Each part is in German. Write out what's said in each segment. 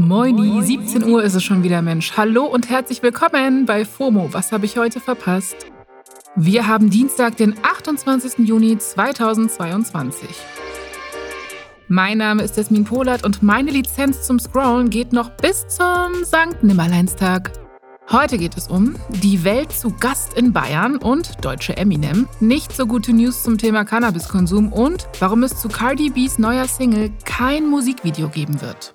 Moini, 17 Uhr ist es schon wieder, Mensch. Hallo und herzlich willkommen bei FOMO. Was habe ich heute verpasst? Wir haben Dienstag, den 28. Juni 2022. Mein Name ist Jasmin Polat und meine Lizenz zum Scrollen geht noch bis zum St. Nimmerleinstag. Heute geht es um die Welt zu Gast in Bayern und deutsche Eminem, nicht so gute News zum Thema Cannabiskonsum und warum es zu Cardi B's neuer Single kein Musikvideo geben wird.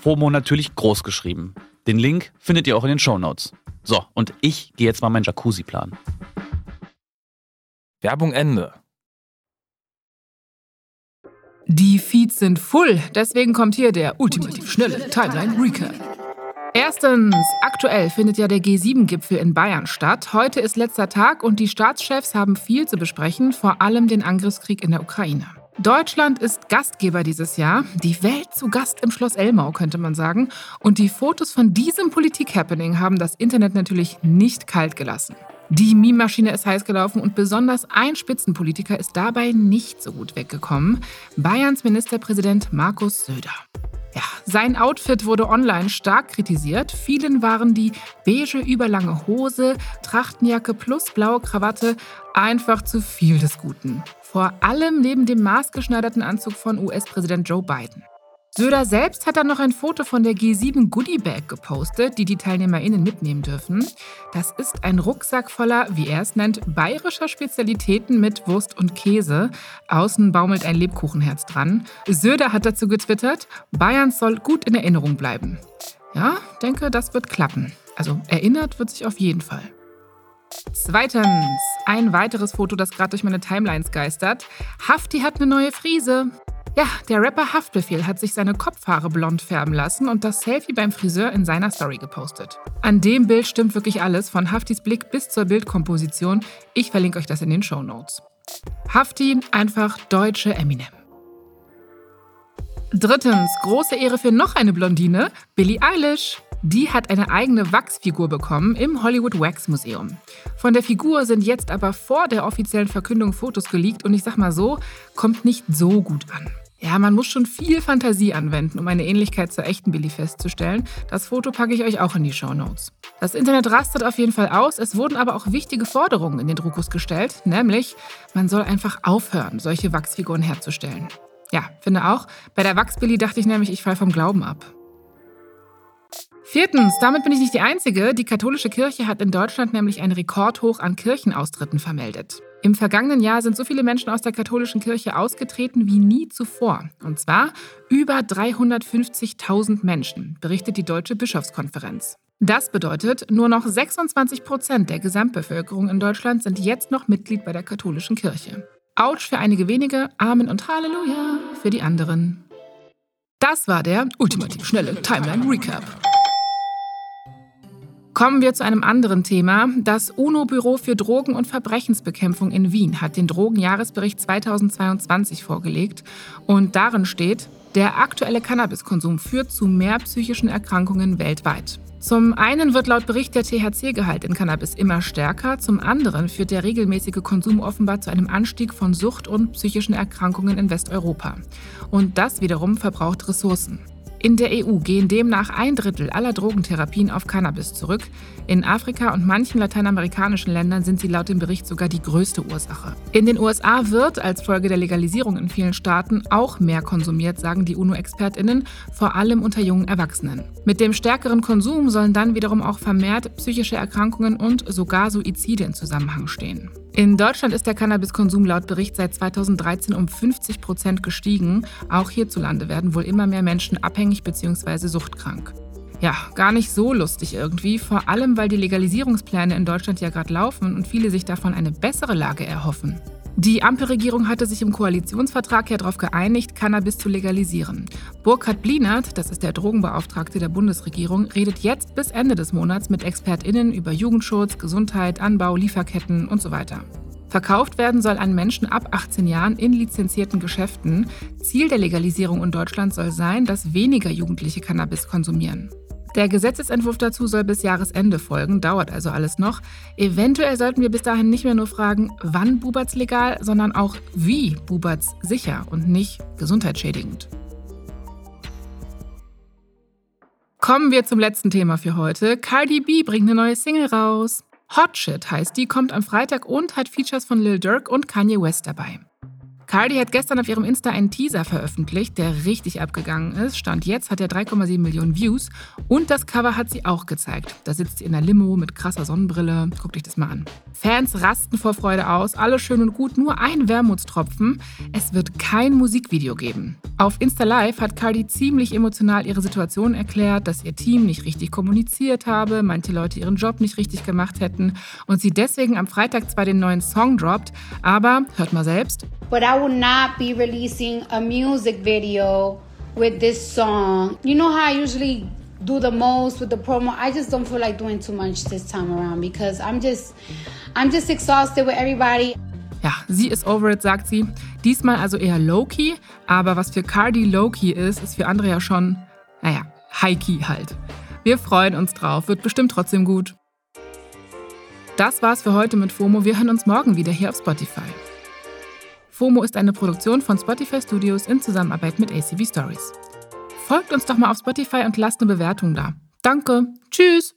FOMO natürlich groß geschrieben. Den Link findet ihr auch in den Show Notes. So, und ich gehe jetzt mal meinen Jacuzzi planen. Werbung Ende. Die Feeds sind full, deswegen kommt hier der ultimativ schnelle Timeline Recap. Erstens, aktuell findet ja der G7-Gipfel in Bayern statt. Heute ist letzter Tag und die Staatschefs haben viel zu besprechen, vor allem den Angriffskrieg in der Ukraine. Deutschland ist Gastgeber dieses Jahr. Die Welt zu Gast im Schloss Elmau, könnte man sagen. Und die Fotos von diesem Politik-Happening haben das Internet natürlich nicht kalt gelassen. Die Meme-Maschine ist heiß gelaufen und besonders ein Spitzenpolitiker ist dabei nicht so gut weggekommen. Bayerns Ministerpräsident Markus Söder. Sein Outfit wurde online stark kritisiert. Vielen waren die beige überlange Hose, Trachtenjacke plus blaue Krawatte einfach zu viel des Guten. Vor allem neben dem maßgeschneiderten Anzug von US-Präsident Joe Biden. Söder selbst hat dann noch ein Foto von der G7 Goodie Bag gepostet, die die TeilnehmerInnen mitnehmen dürfen. Das ist ein Rucksack voller, wie er es nennt, bayerischer Spezialitäten mit Wurst und Käse. Außen baumelt ein Lebkuchenherz dran. Söder hat dazu getwittert, Bayern soll gut in Erinnerung bleiben. Ja, denke, das wird klappen. Also erinnert wird sich auf jeden Fall. Zweitens, ein weiteres Foto, das gerade durch meine Timelines geistert. Hafti hat eine neue Frise. Ja, der Rapper Haftbefehl hat sich seine Kopfhaare blond färben lassen und das Selfie beim Friseur in seiner Story gepostet. An dem Bild stimmt wirklich alles, von Haftis Blick bis zur Bildkomposition. Ich verlinke euch das in den Show Notes. Hafti, einfach deutsche Eminem. Drittens, große Ehre für noch eine Blondine, Billie Eilish. Die hat eine eigene Wachsfigur bekommen im Hollywood Wax Museum. Von der Figur sind jetzt aber vor der offiziellen Verkündung Fotos geleakt und ich sag mal so, kommt nicht so gut an. Ja, man muss schon viel Fantasie anwenden, um eine Ähnlichkeit zur echten Billy festzustellen. Das Foto packe ich euch auch in die Show Notes. Das Internet rastet auf jeden Fall aus. Es wurden aber auch wichtige Forderungen in den Druckus gestellt, nämlich man soll einfach aufhören, solche Wachsfiguren herzustellen. Ja, finde auch. Bei der Wachsbilly dachte ich nämlich, ich falle vom Glauben ab. Viertens, damit bin ich nicht die Einzige. Die katholische Kirche hat in Deutschland nämlich ein Rekordhoch an Kirchenaustritten vermeldet. Im vergangenen Jahr sind so viele Menschen aus der katholischen Kirche ausgetreten wie nie zuvor. Und zwar über 350.000 Menschen, berichtet die Deutsche Bischofskonferenz. Das bedeutet, nur noch 26 Prozent der Gesamtbevölkerung in Deutschland sind jetzt noch Mitglied bei der katholischen Kirche. Autsch für einige wenige, Amen und Halleluja für die anderen. Das war der ultimativ schnelle Timeline Recap. Kommen wir zu einem anderen Thema. Das UNO-Büro für Drogen- und Verbrechensbekämpfung in Wien hat den Drogenjahresbericht 2022 vorgelegt. Und darin steht, der aktuelle Cannabiskonsum führt zu mehr psychischen Erkrankungen weltweit. Zum einen wird laut Bericht der THC-Gehalt in Cannabis immer stärker, zum anderen führt der regelmäßige Konsum offenbar zu einem Anstieg von Sucht und psychischen Erkrankungen in Westeuropa. Und das wiederum verbraucht Ressourcen. In der EU gehen demnach ein Drittel aller Drogentherapien auf Cannabis zurück. In Afrika und manchen lateinamerikanischen Ländern sind sie laut dem Bericht sogar die größte Ursache. In den USA wird als Folge der Legalisierung in vielen Staaten auch mehr konsumiert, sagen die UNO-Expertinnen, vor allem unter jungen Erwachsenen. Mit dem stärkeren Konsum sollen dann wiederum auch vermehrt psychische Erkrankungen und sogar Suizide in Zusammenhang stehen. In Deutschland ist der Cannabiskonsum laut Bericht seit 2013 um 50 Prozent gestiegen. Auch hierzulande werden wohl immer mehr Menschen abhängig bzw. suchtkrank. Ja, gar nicht so lustig irgendwie, vor allem weil die Legalisierungspläne in Deutschland ja gerade laufen und viele sich davon eine bessere Lage erhoffen. Die Ampelregierung hatte sich im Koalitionsvertrag ja darauf geeinigt, Cannabis zu legalisieren. Burkhard Blinert, das ist der Drogenbeauftragte der Bundesregierung, redet jetzt bis Ende des Monats mit ExpertInnen über Jugendschutz, Gesundheit, Anbau, Lieferketten und so weiter. Verkauft werden soll an Menschen ab 18 Jahren in lizenzierten Geschäften. Ziel der Legalisierung in Deutschland soll sein, dass weniger Jugendliche Cannabis konsumieren. Der Gesetzesentwurf dazu soll bis Jahresende folgen, dauert also alles noch. Eventuell sollten wir bis dahin nicht mehr nur fragen, wann Buberts legal, sondern auch wie Buberts sicher und nicht gesundheitsschädigend. Kommen wir zum letzten Thema für heute. Cardi B bringt eine neue Single raus. Hot Shit heißt die, kommt am Freitag und hat Features von Lil Durk und Kanye West dabei. Cardi hat gestern auf ihrem Insta einen Teaser veröffentlicht, der richtig abgegangen ist. Stand jetzt hat er 3,7 Millionen Views und das Cover hat sie auch gezeigt. Da sitzt sie in der Limo mit krasser Sonnenbrille. Guckt euch das mal an. Fans rasten vor Freude aus, alles schön und gut, nur ein Wermutstropfen. Es wird kein Musikvideo geben. Auf Insta Live hat Cardi ziemlich emotional ihre Situation erklärt, dass ihr Team nicht richtig kommuniziert habe, manche Leute ihren Job nicht richtig gemacht hätten und sie deswegen am Freitag zwar den neuen Song droppt, aber hört mal selbst. But I will not be releasing a music video with this song. You know how I usually do the most with the promo? I just don't feel like doing too much this time around because I'm just I'm just exhausted with everybody. Ja, sie ist over it, sagt sie. Diesmal also eher low-key, aber was für Cardi low-key ist, ist für andere ja schon, naja, high-key halt. Wir freuen uns drauf, wird bestimmt trotzdem gut. Das war's für heute mit FOMO. Wir hören uns morgen wieder hier auf Spotify. FOMO ist eine Produktion von Spotify Studios in Zusammenarbeit mit ACV Stories. Folgt uns doch mal auf Spotify und lasst eine Bewertung da. Danke. Tschüss.